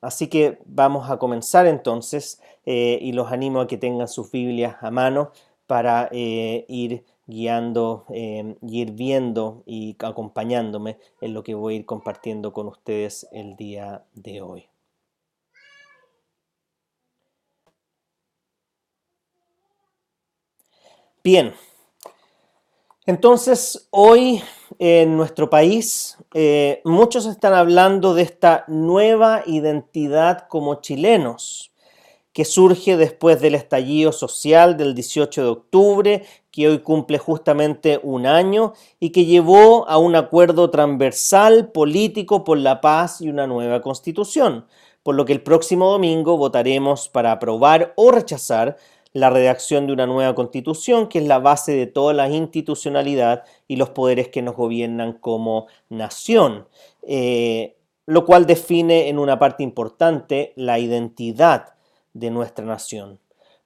así que vamos a comenzar entonces eh, y los animo a que tengan sus Biblias a mano para eh, ir guiando y ir viendo y acompañándome en lo que voy a ir compartiendo con ustedes el día de hoy. Bien, entonces hoy en nuestro país eh, muchos están hablando de esta nueva identidad como chilenos que surge después del estallido social del 18 de octubre, que hoy cumple justamente un año y que llevó a un acuerdo transversal político por la paz y una nueva constitución, por lo que el próximo domingo votaremos para aprobar o rechazar la redacción de una nueva constitución que es la base de toda la institucionalidad y los poderes que nos gobiernan como nación, eh, lo cual define en una parte importante la identidad de nuestra nación.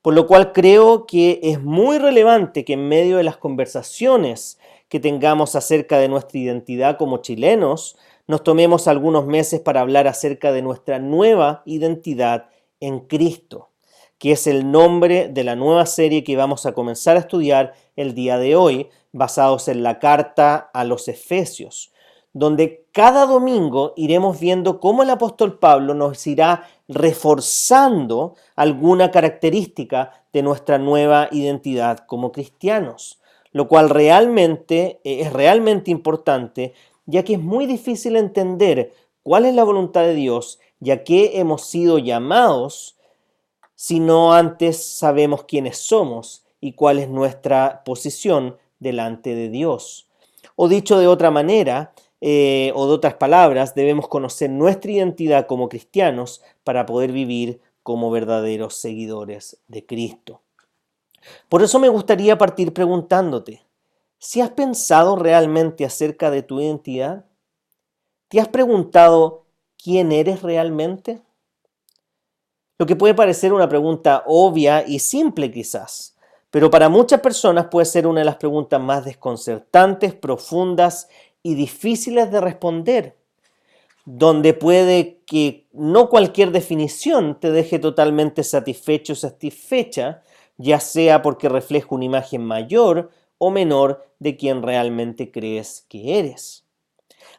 Por lo cual creo que es muy relevante que en medio de las conversaciones que tengamos acerca de nuestra identidad como chilenos, nos tomemos algunos meses para hablar acerca de nuestra nueva identidad en Cristo que es el nombre de la nueva serie que vamos a comenzar a estudiar el día de hoy, basados en la carta a los Efesios, donde cada domingo iremos viendo cómo el apóstol Pablo nos irá reforzando alguna característica de nuestra nueva identidad como cristianos, lo cual realmente eh, es realmente importante, ya que es muy difícil entender cuál es la voluntad de Dios, ya que hemos sido llamados si no antes sabemos quiénes somos y cuál es nuestra posición delante de Dios. O dicho de otra manera, eh, o de otras palabras, debemos conocer nuestra identidad como cristianos para poder vivir como verdaderos seguidores de Cristo. Por eso me gustaría partir preguntándote, ¿si has pensado realmente acerca de tu identidad? ¿Te has preguntado quién eres realmente? Lo que puede parecer una pregunta obvia y simple quizás, pero para muchas personas puede ser una de las preguntas más desconcertantes, profundas y difíciles de responder, donde puede que no cualquier definición te deje totalmente satisfecho o satisfecha, ya sea porque refleja una imagen mayor o menor de quien realmente crees que eres.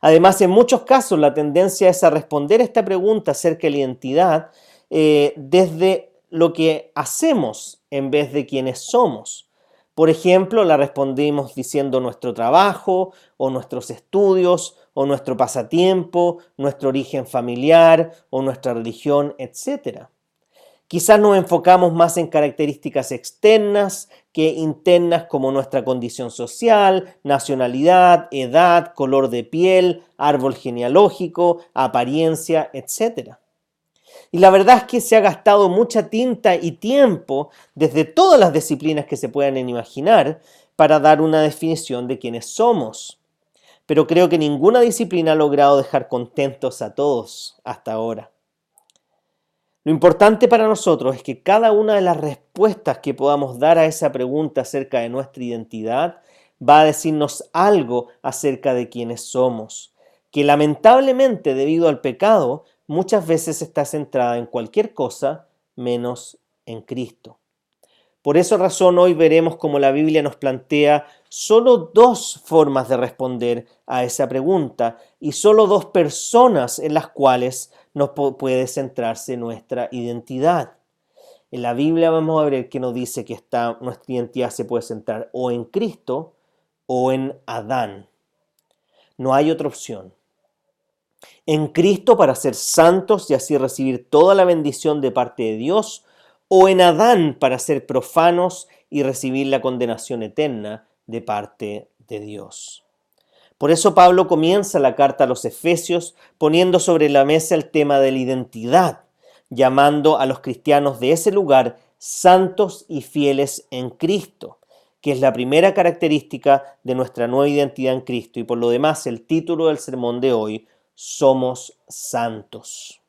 Además, en muchos casos la tendencia es a responder esta pregunta acerca de la identidad eh, desde lo que hacemos en vez de quienes somos. Por ejemplo, la respondimos diciendo nuestro trabajo o nuestros estudios o nuestro pasatiempo, nuestro origen familiar o nuestra religión, etc. Quizás nos enfocamos más en características externas que internas como nuestra condición social, nacionalidad, edad, color de piel, árbol genealógico, apariencia, etc. Y la verdad es que se ha gastado mucha tinta y tiempo desde todas las disciplinas que se puedan imaginar para dar una definición de quiénes somos. Pero creo que ninguna disciplina ha logrado dejar contentos a todos hasta ahora. Lo importante para nosotros es que cada una de las respuestas que podamos dar a esa pregunta acerca de nuestra identidad va a decirnos algo acerca de quiénes somos, que lamentablemente debido al pecado muchas veces está centrada en cualquier cosa menos en Cristo. Por esa razón hoy veremos cómo la Biblia nos plantea solo dos formas de responder a esa pregunta y solo dos personas en las cuales nos puede centrarse nuestra identidad. En la Biblia vamos a ver que nos dice que nuestra identidad se puede centrar o en Cristo o en Adán. No hay otra opción en Cristo para ser santos y así recibir toda la bendición de parte de Dios, o en Adán para ser profanos y recibir la condenación eterna de parte de Dios. Por eso Pablo comienza la carta a los Efesios poniendo sobre la mesa el tema de la identidad, llamando a los cristianos de ese lugar santos y fieles en Cristo, que es la primera característica de nuestra nueva identidad en Cristo y por lo demás el título del sermón de hoy, somos santos.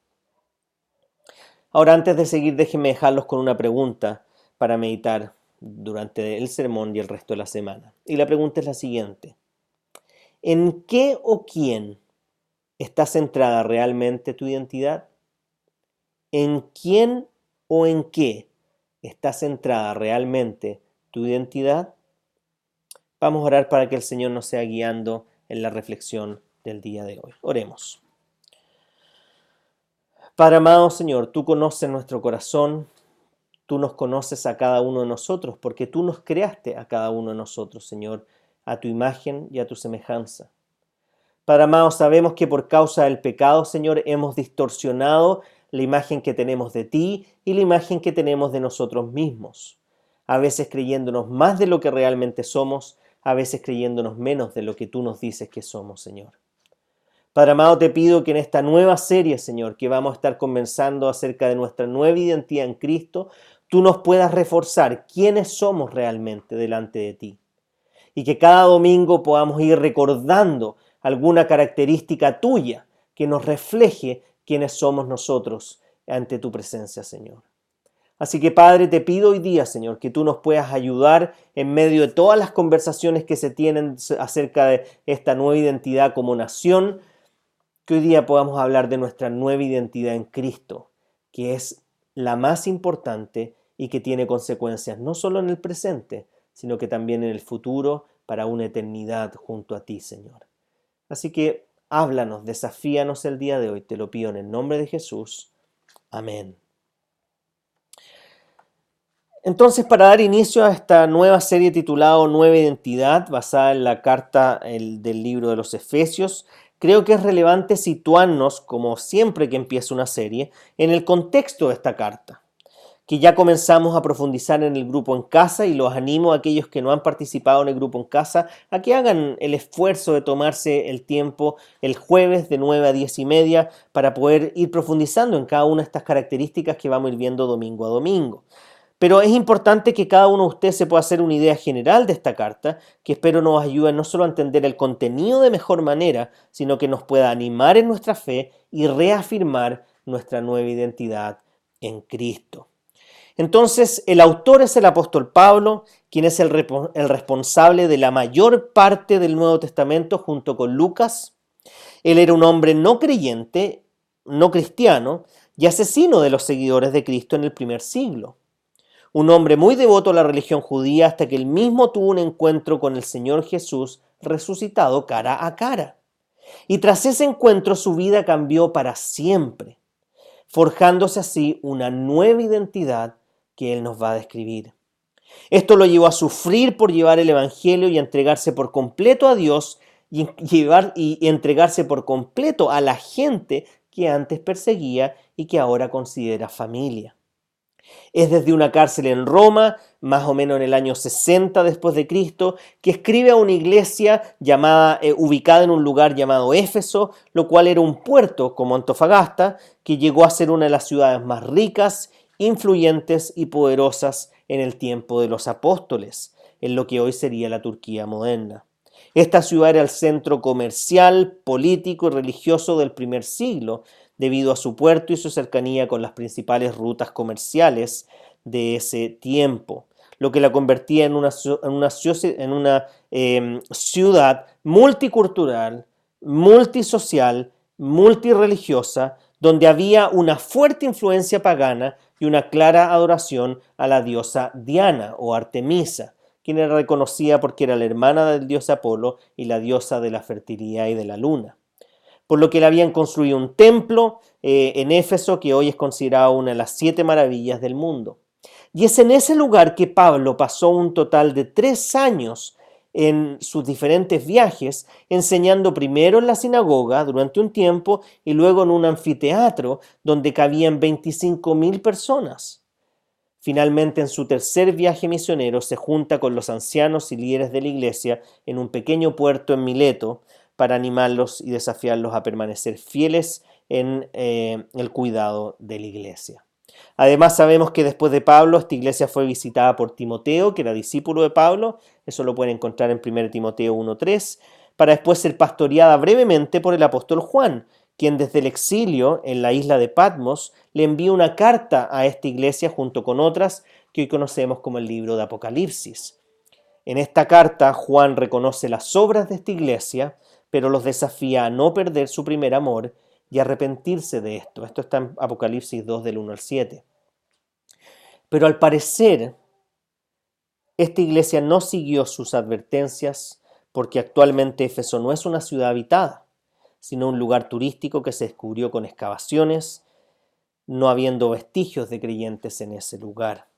Ahora, antes de seguir, déjenme dejarlos con una pregunta para meditar durante el sermón y el resto de la semana. Y la pregunta es la siguiente. ¿En qué o quién está centrada realmente tu identidad? en quién o en qué está centrada realmente tu identidad? Vamos a orar para que el Señor nos sea guiando en la reflexión del día de hoy. Oremos. Padre amado Señor, tú conoces nuestro corazón, tú nos conoces a cada uno de nosotros, porque tú nos creaste a cada uno de nosotros, Señor, a tu imagen y a tu semejanza. Padre amado, sabemos que por causa del pecado, Señor, hemos distorsionado la imagen que tenemos de ti y la imagen que tenemos de nosotros mismos, a veces creyéndonos más de lo que realmente somos, a veces creyéndonos menos de lo que tú nos dices que somos, Señor. Padre amado, te pido que en esta nueva serie, Señor, que vamos a estar comenzando acerca de nuestra nueva identidad en Cristo, tú nos puedas reforzar quiénes somos realmente delante de ti. Y que cada domingo podamos ir recordando alguna característica tuya que nos refleje quiénes somos nosotros ante tu presencia, Señor. Así que Padre, te pido hoy día, Señor, que tú nos puedas ayudar en medio de todas las conversaciones que se tienen acerca de esta nueva identidad como nación, que hoy día podamos hablar de nuestra nueva identidad en Cristo, que es la más importante y que tiene consecuencias no solo en el presente, sino que también en el futuro para una eternidad junto a ti, Señor. Así que háblanos, desafíanos el día de hoy, te lo pido en el nombre de Jesús. Amén. Entonces, para dar inicio a esta nueva serie titulada Nueva Identidad, basada en la carta del libro de los Efesios, creo que es relevante situarnos, como siempre que empieza una serie, en el contexto de esta carta, que ya comenzamos a profundizar en el grupo en casa y los animo a aquellos que no han participado en el grupo en casa a que hagan el esfuerzo de tomarse el tiempo el jueves de 9 a 10 y media para poder ir profundizando en cada una de estas características que vamos a ir viendo domingo a domingo. Pero es importante que cada uno de ustedes se pueda hacer una idea general de esta carta, que espero nos ayude no solo a entender el contenido de mejor manera, sino que nos pueda animar en nuestra fe y reafirmar nuestra nueva identidad en Cristo. Entonces, el autor es el apóstol Pablo, quien es el, el responsable de la mayor parte del Nuevo Testamento junto con Lucas. Él era un hombre no creyente, no cristiano, y asesino de los seguidores de Cristo en el primer siglo un hombre muy devoto a la religión judía hasta que él mismo tuvo un encuentro con el Señor Jesús resucitado cara a cara. Y tras ese encuentro su vida cambió para siempre, forjándose así una nueva identidad que él nos va a describir. Esto lo llevó a sufrir por llevar el Evangelio y a entregarse por completo a Dios y, llevar, y entregarse por completo a la gente que antes perseguía y que ahora considera familia. Es desde una cárcel en Roma, más o menos en el año 60 después de Cristo, que escribe a una iglesia llamada, eh, ubicada en un lugar llamado Éfeso, lo cual era un puerto como Antofagasta, que llegó a ser una de las ciudades más ricas, influyentes y poderosas en el tiempo de los apóstoles, en lo que hoy sería la Turquía moderna. Esta ciudad era el centro comercial, político y religioso del primer siglo, debido a su puerto y su cercanía con las principales rutas comerciales de ese tiempo, lo que la convertía en una, en una, em, ciudad multicultural, multisocial, multireligiosa, donde había una fuerte influencia pagana y una clara adoración a la diosa Diana o Artemisa, quien era reconocida porque era la hermana del dios Apolo y la diosa de la fertilidad y de la luna por lo que le habían construido un templo eh, en Éfeso que hoy es considerado una de las siete maravillas del mundo. Y es en ese lugar que Pablo pasó un total de tres años en sus diferentes viajes, enseñando primero en la sinagoga durante un tiempo y luego en un anfiteatro donde cabían 25 mil personas. Finalmente, en su tercer viaje misionero, se junta con los ancianos y líderes de la iglesia en un pequeño puerto en Mileto, para animarlos y desafiarlos a permanecer fieles en eh, el cuidado de la iglesia. Además sabemos que después de Pablo esta iglesia fue visitada por Timoteo, que era discípulo de Pablo, eso lo pueden encontrar en 1 Timoteo 1.3, para después ser pastoreada brevemente por el apóstol Juan, quien desde el exilio en la isla de Patmos le envía una carta a esta iglesia junto con otras que hoy conocemos como el libro de Apocalipsis. En esta carta Juan reconoce las obras de esta iglesia, pero los desafía a no perder su primer amor y arrepentirse de esto. Esto está en Apocalipsis 2 del 1 al 7. Pero al parecer, esta iglesia no siguió sus advertencias porque actualmente Éfeso no es una ciudad habitada, sino un lugar turístico que se descubrió con excavaciones, no habiendo vestigios de creyentes en ese lugar.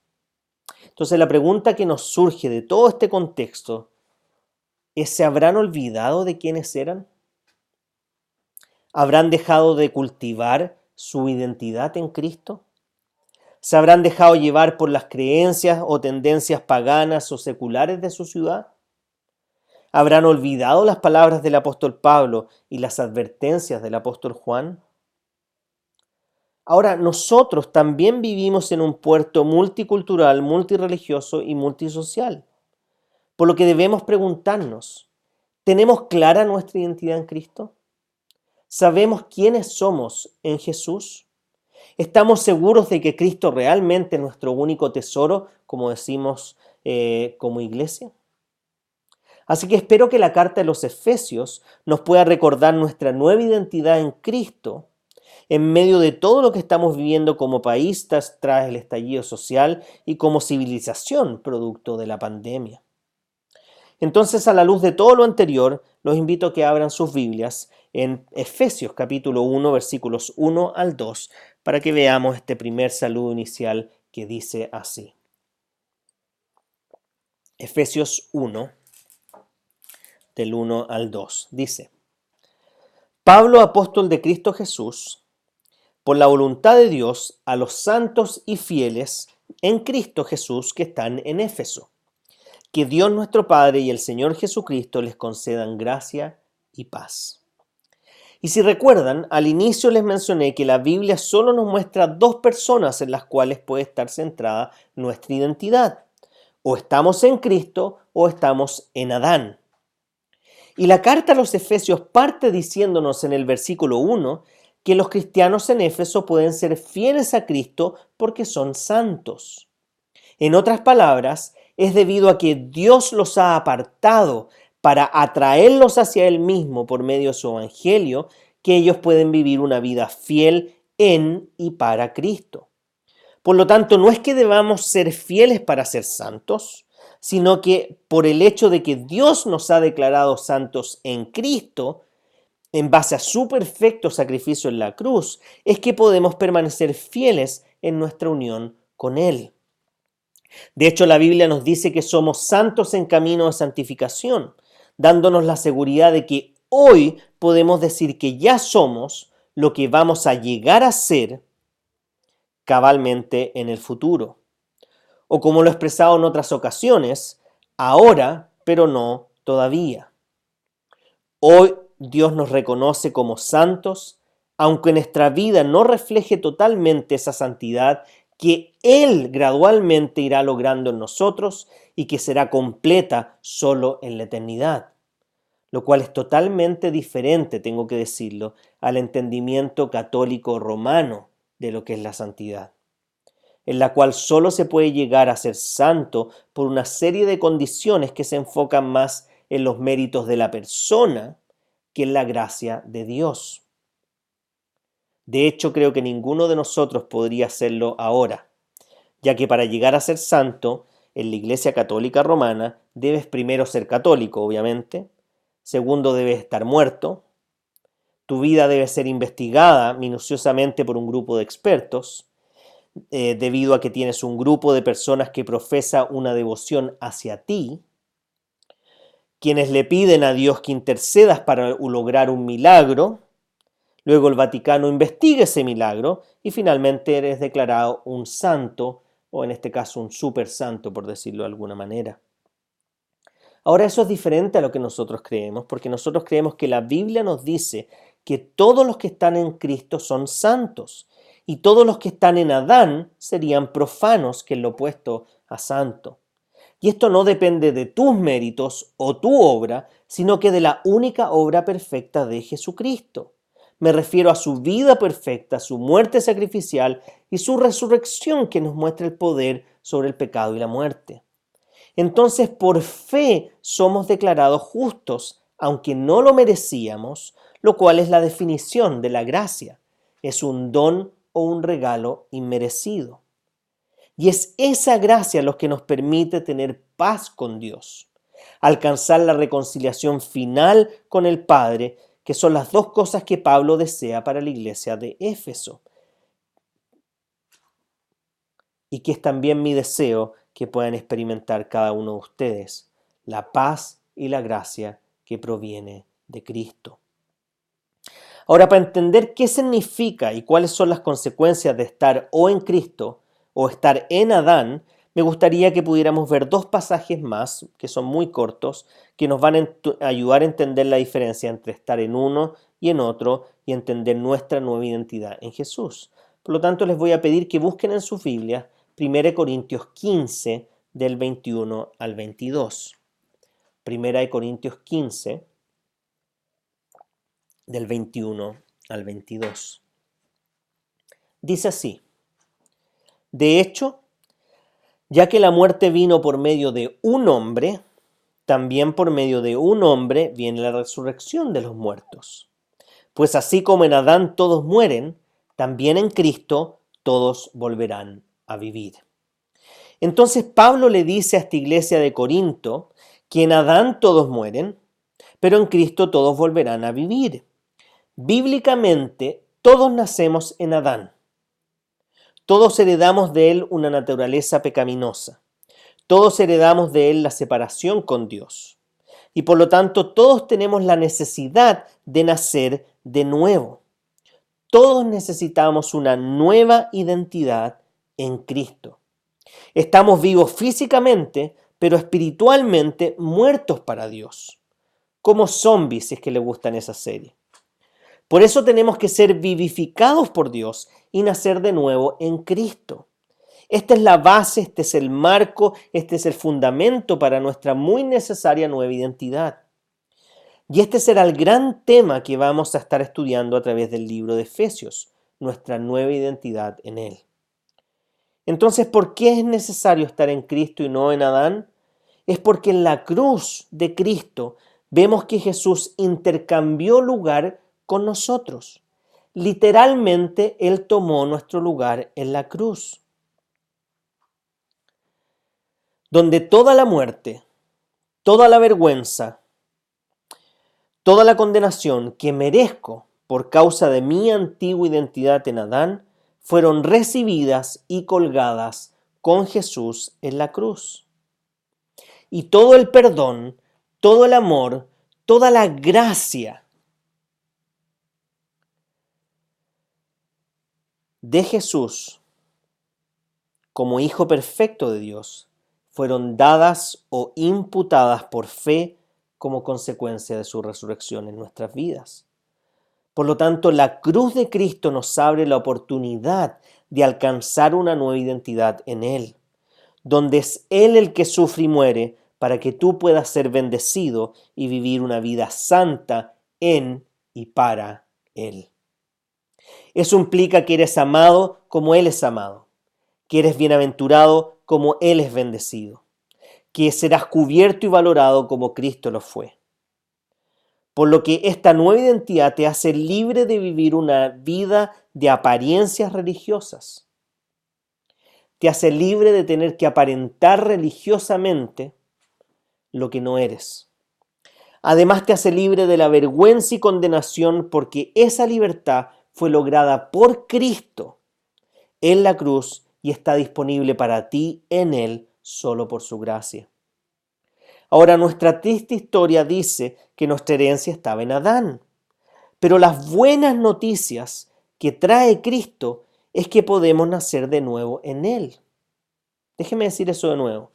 Entonces la pregunta que nos surge de todo este contexto ¿se habrán olvidado de quiénes eran? ¿Habrán dejado de cultivar su identidad en Cristo? ¿Se habrán dejado llevar por las creencias o tendencias paganas o seculares de su ciudad? ¿Habrán olvidado las palabras del apóstol Pablo y las advertencias del apóstol Juan? Ahora, nosotros también vivimos en un puerto multicultural, multireligioso y multisocial. Por lo que debemos preguntarnos, ¿tenemos clara nuestra identidad en Cristo? ¿Sabemos quiénes somos en Jesús? ¿Estamos seguros de que Cristo realmente es nuestro único tesoro, como decimos eh, como iglesia? Así que espero que la carta de los Efesios nos pueda recordar nuestra nueva identidad en Cristo en medio de todo lo que estamos viviendo como país tras el estallido social y como civilización producto de la pandemia. Entonces, a la luz de todo lo anterior, los invito a que abran sus Biblias en Efesios capítulo 1, versículos 1 al 2, para que veamos este primer saludo inicial que dice así. Efesios 1, del 1 al 2, dice, Pablo, apóstol de Cristo Jesús, por la voluntad de Dios a los santos y fieles en Cristo Jesús que están en Éfeso. Que Dios nuestro Padre y el Señor Jesucristo les concedan gracia y paz. Y si recuerdan, al inicio les mencioné que la Biblia solo nos muestra dos personas en las cuales puede estar centrada nuestra identidad. O estamos en Cristo o estamos en Adán. Y la carta a los Efesios parte diciéndonos en el versículo 1 que los cristianos en Éfeso pueden ser fieles a Cristo porque son santos. En otras palabras, es debido a que Dios los ha apartado para atraerlos hacia Él mismo por medio de su Evangelio, que ellos pueden vivir una vida fiel en y para Cristo. Por lo tanto, no es que debamos ser fieles para ser santos, sino que por el hecho de que Dios nos ha declarado santos en Cristo, en base a su perfecto sacrificio en la cruz, es que podemos permanecer fieles en nuestra unión con Él. De hecho, la Biblia nos dice que somos santos en camino de santificación, dándonos la seguridad de que hoy podemos decir que ya somos lo que vamos a llegar a ser cabalmente en el futuro. O como lo he expresado en otras ocasiones, ahora, pero no todavía. Hoy Dios nos reconoce como santos, aunque nuestra vida no refleje totalmente esa santidad que Él gradualmente irá logrando en nosotros y que será completa solo en la eternidad. Lo cual es totalmente diferente, tengo que decirlo, al entendimiento católico romano de lo que es la santidad, en la cual solo se puede llegar a ser santo por una serie de condiciones que se enfocan más en los méritos de la persona que en la gracia de Dios. De hecho, creo que ninguno de nosotros podría hacerlo ahora, ya que para llegar a ser santo en la Iglesia Católica Romana debes primero ser católico, obviamente, segundo debes estar muerto, tu vida debe ser investigada minuciosamente por un grupo de expertos, eh, debido a que tienes un grupo de personas que profesa una devoción hacia ti, quienes le piden a Dios que intercedas para lograr un milagro, luego el Vaticano investiga ese milagro y finalmente eres declarado un santo, o en este caso un super santo, por decirlo de alguna manera. Ahora eso es diferente a lo que nosotros creemos, porque nosotros creemos que la Biblia nos dice que todos los que están en Cristo son santos y todos los que están en Adán serían profanos, que es lo opuesto a santo. Y esto no depende de tus méritos o tu obra, sino que de la única obra perfecta de Jesucristo. Me refiero a su vida perfecta, su muerte sacrificial y su resurrección que nos muestra el poder sobre el pecado y la muerte. Entonces, por fe somos declarados justos, aunque no lo merecíamos, lo cual es la definición de la gracia. Es un don o un regalo inmerecido. Y es esa gracia lo que nos permite tener paz con Dios, alcanzar la reconciliación final con el Padre, que son las dos cosas que Pablo desea para la iglesia de Éfeso. Y que es también mi deseo que puedan experimentar cada uno de ustedes, la paz y la gracia que proviene de Cristo. Ahora, para entender qué significa y cuáles son las consecuencias de estar o en Cristo o estar en Adán, me gustaría que pudiéramos ver dos pasajes más, que son muy cortos, que nos van a ayudar a entender la diferencia entre estar en uno y en otro y entender nuestra nueva identidad en Jesús. Por lo tanto, les voy a pedir que busquen en su Biblia 1 Corintios 15 del 21 al 22. 1 Corintios 15 del 21 al 22. Dice así, de hecho, ya que la muerte vino por medio de un hombre, también por medio de un hombre viene la resurrección de los muertos. Pues así como en Adán todos mueren, también en Cristo todos volverán a vivir. Entonces Pablo le dice a esta iglesia de Corinto que en Adán todos mueren, pero en Cristo todos volverán a vivir. Bíblicamente, todos nacemos en Adán. Todos heredamos de él una naturaleza pecaminosa. Todos heredamos de él la separación con Dios. Y por lo tanto todos tenemos la necesidad de nacer de nuevo. Todos necesitamos una nueva identidad en Cristo. Estamos vivos físicamente, pero espiritualmente muertos para Dios. Como zombies, si es que le gustan esa serie. Por eso tenemos que ser vivificados por Dios y nacer de nuevo en Cristo. Esta es la base, este es el marco, este es el fundamento para nuestra muy necesaria nueva identidad. Y este será el gran tema que vamos a estar estudiando a través del libro de Efesios, nuestra nueva identidad en Él. Entonces, ¿por qué es necesario estar en Cristo y no en Adán? Es porque en la cruz de Cristo vemos que Jesús intercambió lugar con nosotros. Literalmente, Él tomó nuestro lugar en la cruz, donde toda la muerte, toda la vergüenza, toda la condenación que merezco por causa de mi antigua identidad en Adán, fueron recibidas y colgadas con Jesús en la cruz. Y todo el perdón, todo el amor, toda la gracia de Jesús como Hijo perfecto de Dios fueron dadas o imputadas por fe como consecuencia de su resurrección en nuestras vidas. Por lo tanto, la cruz de Cristo nos abre la oportunidad de alcanzar una nueva identidad en Él, donde es Él el que sufre y muere para que tú puedas ser bendecido y vivir una vida santa en y para Él. Eso implica que eres amado como Él es amado, que eres bienaventurado como Él es bendecido, que serás cubierto y valorado como Cristo lo fue. Por lo que esta nueva identidad te hace libre de vivir una vida de apariencias religiosas. Te hace libre de tener que aparentar religiosamente lo que no eres. Además te hace libre de la vergüenza y condenación porque esa libertad fue lograda por Cristo en la cruz y está disponible para ti en Él solo por su gracia. Ahora nuestra triste historia dice que nuestra herencia estaba en Adán, pero las buenas noticias que trae Cristo es que podemos nacer de nuevo en Él. Déjeme decir eso de nuevo.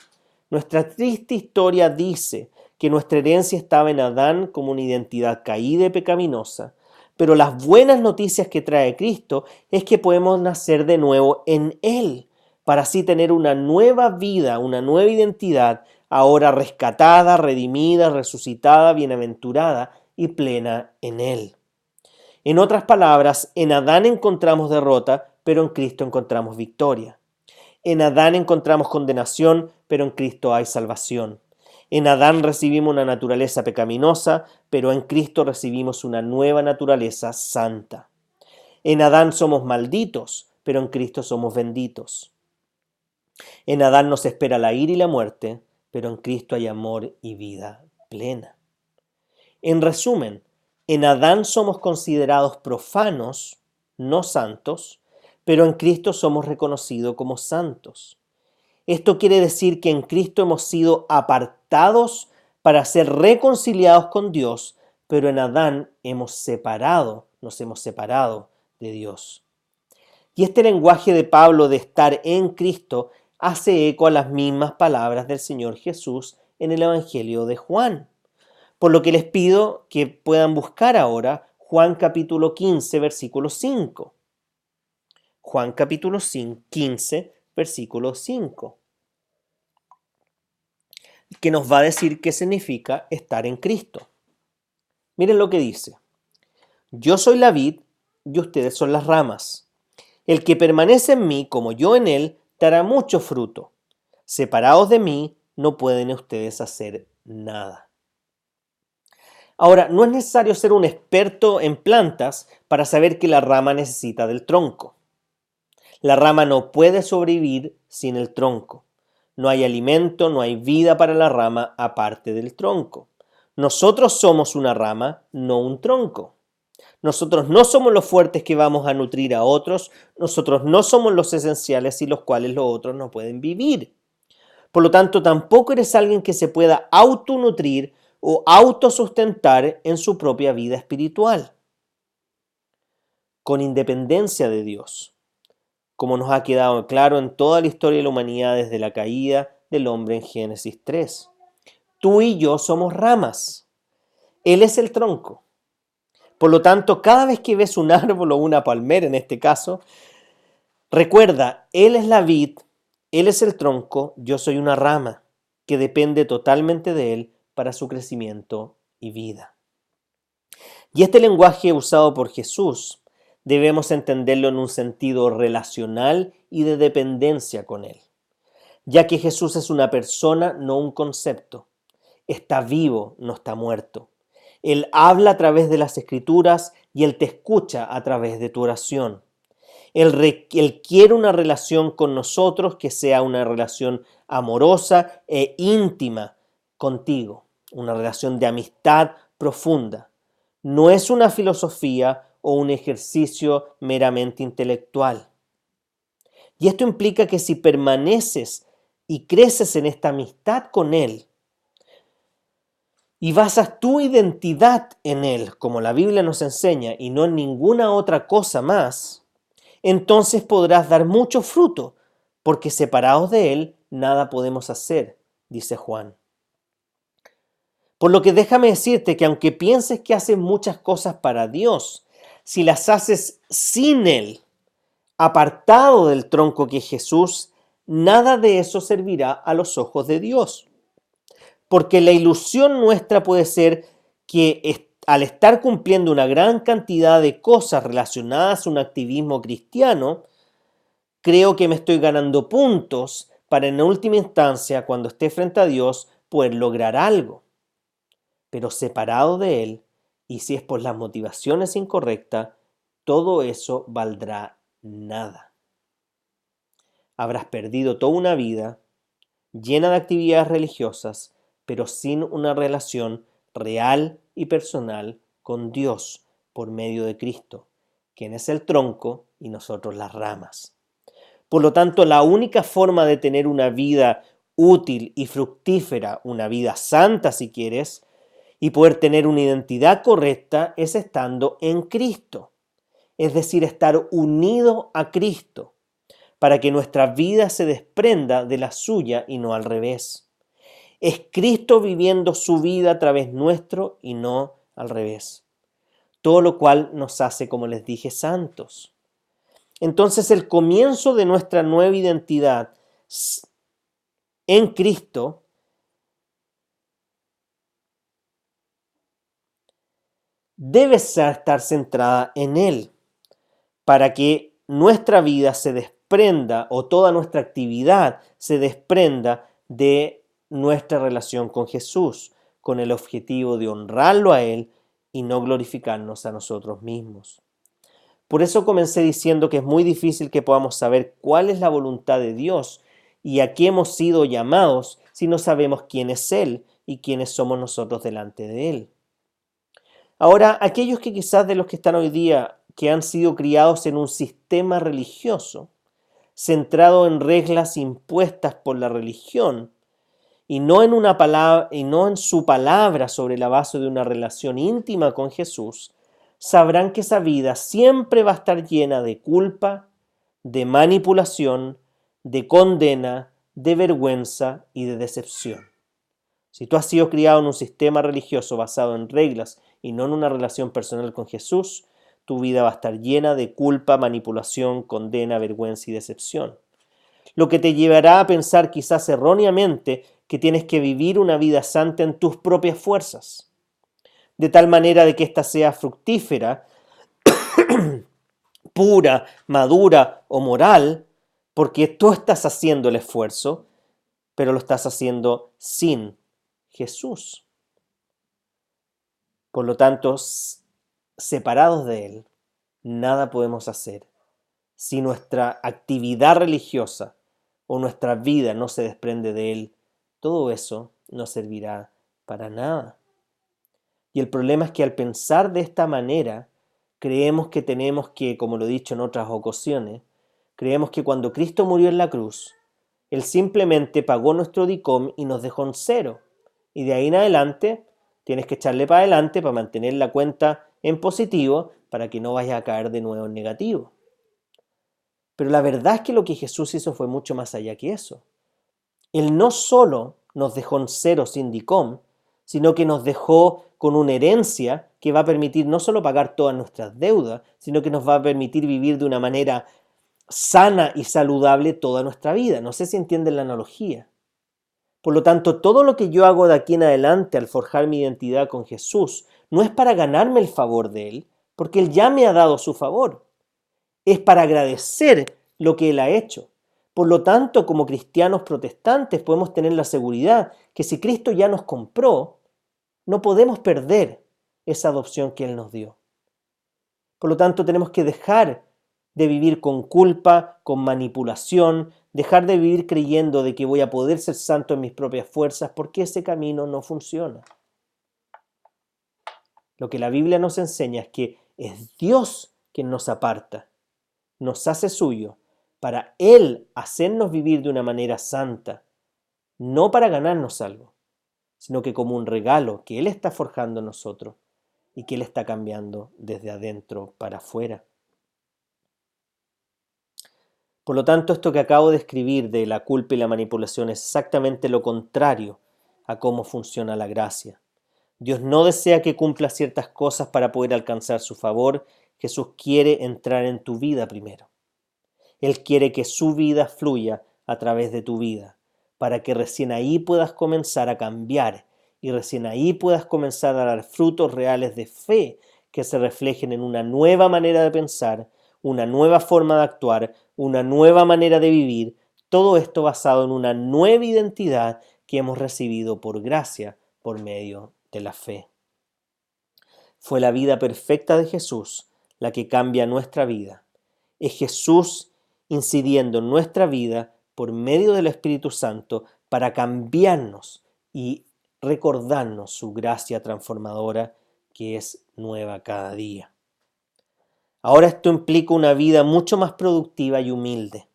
Nuestra triste historia dice que nuestra herencia estaba en Adán como una identidad caída y pecaminosa, pero las buenas noticias que trae Cristo es que podemos nacer de nuevo en Él, para así tener una nueva vida, una nueva identidad, ahora rescatada, redimida, resucitada, bienaventurada y plena en Él. En otras palabras, en Adán encontramos derrota, pero en Cristo encontramos victoria. En Adán encontramos condenación, pero en Cristo hay salvación. En Adán recibimos una naturaleza pecaminosa, pero en Cristo recibimos una nueva naturaleza santa. En Adán somos malditos, pero en Cristo somos benditos. En Adán nos espera la ira y la muerte, pero en Cristo hay amor y vida plena. En resumen, en Adán somos considerados profanos, no santos, pero en Cristo somos reconocidos como santos. Esto quiere decir que en Cristo hemos sido apartados para ser reconciliados con Dios, pero en Adán hemos separado, nos hemos separado de Dios. Y este lenguaje de Pablo de estar en Cristo hace eco a las mismas palabras del Señor Jesús en el Evangelio de Juan. Por lo que les pido que puedan buscar ahora Juan capítulo 15, versículo 5. Juan capítulo 15, versículo 5. Que nos va a decir qué significa estar en Cristo. Miren lo que dice. Yo soy la vid y ustedes son las ramas. El que permanece en mí como yo en él, dará mucho fruto. Separados de mí, no pueden ustedes hacer nada. Ahora, no es necesario ser un experto en plantas para saber que la rama necesita del tronco. La rama no puede sobrevivir sin el tronco. No hay alimento, no hay vida para la rama aparte del tronco. Nosotros somos una rama, no un tronco. Nosotros no somos los fuertes que vamos a nutrir a otros, nosotros no somos los esenciales y los cuales los otros no pueden vivir. Por lo tanto, tampoco eres alguien que se pueda autonutrir o autosustentar en su propia vida espiritual, con independencia de Dios, como nos ha quedado claro en toda la historia de la humanidad desde la caída del hombre en Génesis 3. Tú y yo somos ramas. Él es el tronco. Por lo tanto, cada vez que ves un árbol o una palmera en este caso, recuerda, Él es la vid, Él es el tronco, yo soy una rama que depende totalmente de Él para su crecimiento y vida. Y este lenguaje usado por Jesús debemos entenderlo en un sentido relacional y de dependencia con Él, ya que Jesús es una persona, no un concepto. Está vivo, no está muerto. Él habla a través de las escrituras y Él te escucha a través de tu oración. Él, él, quiere una relación con nosotros que sea una relación amorosa e íntima contigo, una relación de amistad profunda. No es una filosofía o un ejercicio meramente intelectual. Y esto implica que si permaneces y creces en esta amistad con Él, y basas tu identidad en Él, como la Biblia nos enseña, y no en ninguna otra cosa más, entonces podrás dar mucho fruto, porque separados de Él nada podemos hacer, dice Juan. Por lo que déjame decirte que aunque pienses que haces muchas cosas para Dios, si las haces sin Él, apartado del tronco que es Jesús, nada de eso servirá a los ojos de Dios porque la ilusión nuestra puede ser que al estar cumpliendo una gran cantidad de cosas relacionadas a un activismo cristiano, creo que me estoy ganando puntos para en última instancia, cuando esté frente a Dios, poder lograr algo. Pero separado de Él, y si es por las motivaciones incorrectas, todo eso valdrá nada. Habrás perdido toda una vida llena de actividades religiosas, pero sin una relación real y personal con Dios por medio de Cristo, quien es el tronco y nosotros las ramas. Por lo tanto, la única forma de tener una vida útil y fructífera, una vida santa si quieres, y poder tener una identidad correcta es estando en Cristo, es decir, estar unido a Cristo, para que nuestra vida se desprenda de la suya y no al revés. Es Cristo viviendo su vida a través nuestro y no al revés. Todo lo cual nos hace, como les dije, santos. Entonces el comienzo de nuestra nueva identidad en Cristo debe estar centrada en Él para que nuestra vida se desprenda o toda nuestra actividad se desprenda de nuestra relación con Jesús, con el objetivo de honrarlo a Él y no glorificarnos a nosotros mismos. Por eso comencé diciendo que es muy difícil que podamos saber cuál es la voluntad de Dios y a qué hemos sido llamados si no sabemos quién es Él y quiénes somos nosotros delante de Él. Ahora, aquellos que quizás de los que están hoy día, que han sido criados en un sistema religioso, centrado en reglas impuestas por la religión, y no en una palabra y no en su palabra sobre la base de una relación íntima con Jesús, sabrán que esa vida siempre va a estar llena de culpa, de manipulación, de condena, de vergüenza y de decepción. Si tú has sido criado en un sistema religioso basado en reglas y no en una relación personal con Jesús, tu vida va a estar llena de culpa, manipulación, condena, vergüenza y decepción. Lo que te llevará a pensar quizás erróneamente que tienes que vivir una vida santa en tus propias fuerzas, de tal manera de que ésta sea fructífera, pura, madura o moral, porque tú estás haciendo el esfuerzo, pero lo estás haciendo sin Jesús. Por lo tanto, separados de Él, nada podemos hacer. Si nuestra actividad religiosa o nuestra vida no se desprende de Él, todo eso no servirá para nada. Y el problema es que al pensar de esta manera, creemos que tenemos que, como lo he dicho en otras ocasiones, creemos que cuando Cristo murió en la cruz, Él simplemente pagó nuestro DICOM y nos dejó en cero. Y de ahí en adelante tienes que echarle para adelante para mantener la cuenta en positivo para que no vaya a caer de nuevo en negativo. Pero la verdad es que lo que Jesús hizo fue mucho más allá que eso. Él no solo nos dejó en cero sin DICOM, sino que nos dejó con una herencia que va a permitir no solo pagar todas nuestras deudas, sino que nos va a permitir vivir de una manera sana y saludable toda nuestra vida. No sé si entienden la analogía. Por lo tanto, todo lo que yo hago de aquí en adelante al forjar mi identidad con Jesús no es para ganarme el favor de Él, porque Él ya me ha dado su favor. Es para agradecer lo que Él ha hecho. Por lo tanto, como cristianos protestantes podemos tener la seguridad que si Cristo ya nos compró, no podemos perder esa adopción que Él nos dio. Por lo tanto, tenemos que dejar de vivir con culpa, con manipulación, dejar de vivir creyendo de que voy a poder ser santo en mis propias fuerzas, porque ese camino no funciona. Lo que la Biblia nos enseña es que es Dios quien nos aparta, nos hace suyo, para Él hacernos vivir de una manera santa, no para ganarnos algo, sino que como un regalo que Él está forjando nosotros y que Él está cambiando desde adentro para afuera. Por lo tanto, esto que acabo de escribir de la culpa y la manipulación es exactamente lo contrario a cómo funciona la gracia. Dios no desea que cumpla ciertas cosas para poder alcanzar su favor. Jesús quiere entrar en tu vida primero. Él quiere que su vida fluya a través de tu vida, para que recién ahí puedas comenzar a cambiar y recién ahí puedas comenzar a dar frutos reales de fe que se reflejen en una nueva manera de pensar, una nueva forma de actuar, una nueva manera de vivir, todo esto basado en una nueva identidad que hemos recibido por gracia, por medio de la fe. Fue la vida perfecta de Jesús la que cambia nuestra vida. Es Jesús incidiendo en nuestra vida por medio del Espíritu Santo para cambiarnos y recordarnos su gracia transformadora que es nueva cada día. Ahora esto implica una vida mucho más productiva y humilde,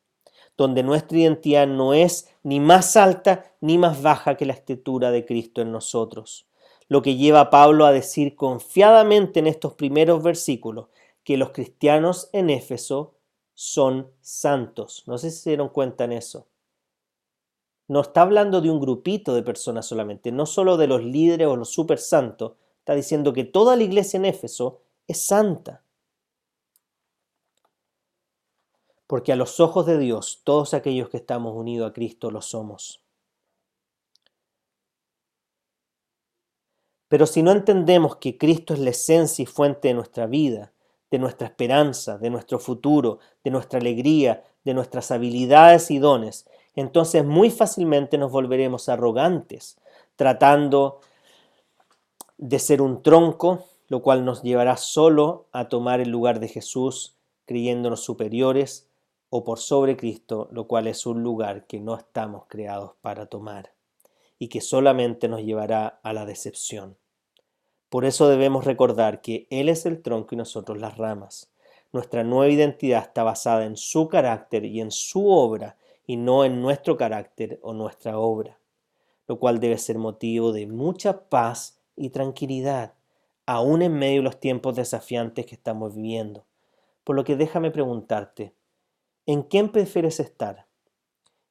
donde nuestra identidad no es ni más alta ni más baja que la estatura de Cristo en nosotros, lo que lleva a Pablo a decir confiadamente en estos primeros versículos que los cristianos en Éfeso son santos. No sé si se dieron cuenta en eso. No está hablando de un grupito de personas solamente, no solo de los líderes o los super santos, está diciendo que toda la iglesia en Éfeso es santa. Porque a los ojos de Dios todos aquellos que estamos unidos a Cristo lo somos. Pero si no entendemos que Cristo es la esencia y fuente de nuestra vida, de nuestra esperanza, de nuestro futuro, de nuestra alegría, de nuestras habilidades y dones, entonces muy fácilmente nos volveremos arrogantes, tratando de ser un tronco, lo cual nos llevará solo a tomar el lugar de Jesús, creyéndonos superiores, o por sobre Cristo, lo cual es un lugar que no estamos creados para tomar y que solamente nos llevará a la decepción. Por eso debemos recordar que Él es el tronco y nosotros las ramas. Nuestra nueva identidad está basada en su carácter y en su obra y no en nuestro carácter o nuestra obra, lo cual debe ser motivo de mucha paz y tranquilidad, aún en medio de los tiempos desafiantes que estamos viviendo. Por lo que déjame preguntarte, ¿en quién prefieres estar?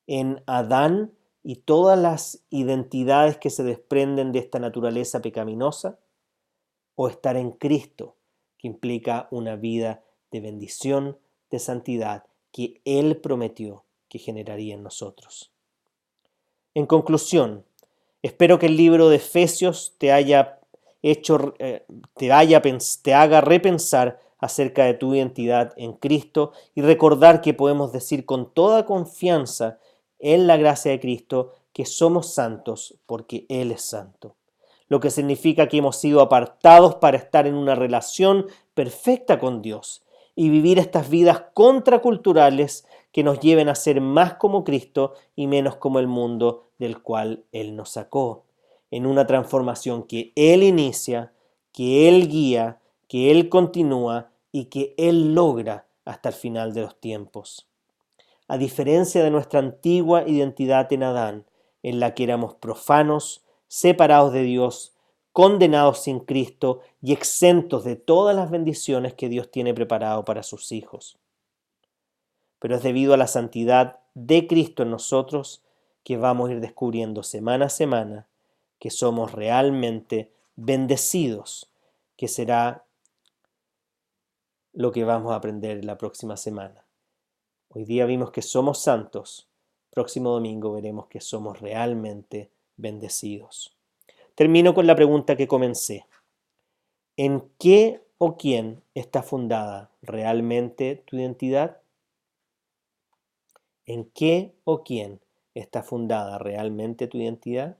¿En Adán y todas las identidades que se desprenden de esta naturaleza pecaminosa? ¿O estar en Cristo, que implica una vida de bendición, de santidad que Él prometió que generaría en nosotros? En conclusión, espero que el libro de Efesios te haya hecho, eh, te, te haga repensar acerca de tu identidad en Cristo y recordar que podemos decir con toda confianza en la gracia de Cristo que somos santos porque Él es santo. Lo que significa que hemos sido apartados para estar en una relación perfecta con Dios y vivir estas vidas contraculturales que nos lleven a ser más como Cristo y menos como el mundo del cual Él nos sacó, en una transformación que Él inicia, que Él guía, que Él continúa y que Él logra hasta el final de los tiempos. A diferencia de nuestra antigua identidad en Adán, en la que éramos profanos, separados de Dios, condenados sin Cristo y exentos de todas las bendiciones que Dios tiene preparado para sus hijos. Pero es debido a la santidad de Cristo en nosotros que vamos a ir descubriendo semana a semana que somos realmente bendecidos, que será lo que vamos a aprender la próxima semana. Hoy día vimos que somos santos, próximo domingo veremos que somos realmente bendecidos. Termino con la pregunta que comencé. ¿En qué o quién está fundada realmente tu identidad? ¿En qué o quién está fundada realmente tu identidad?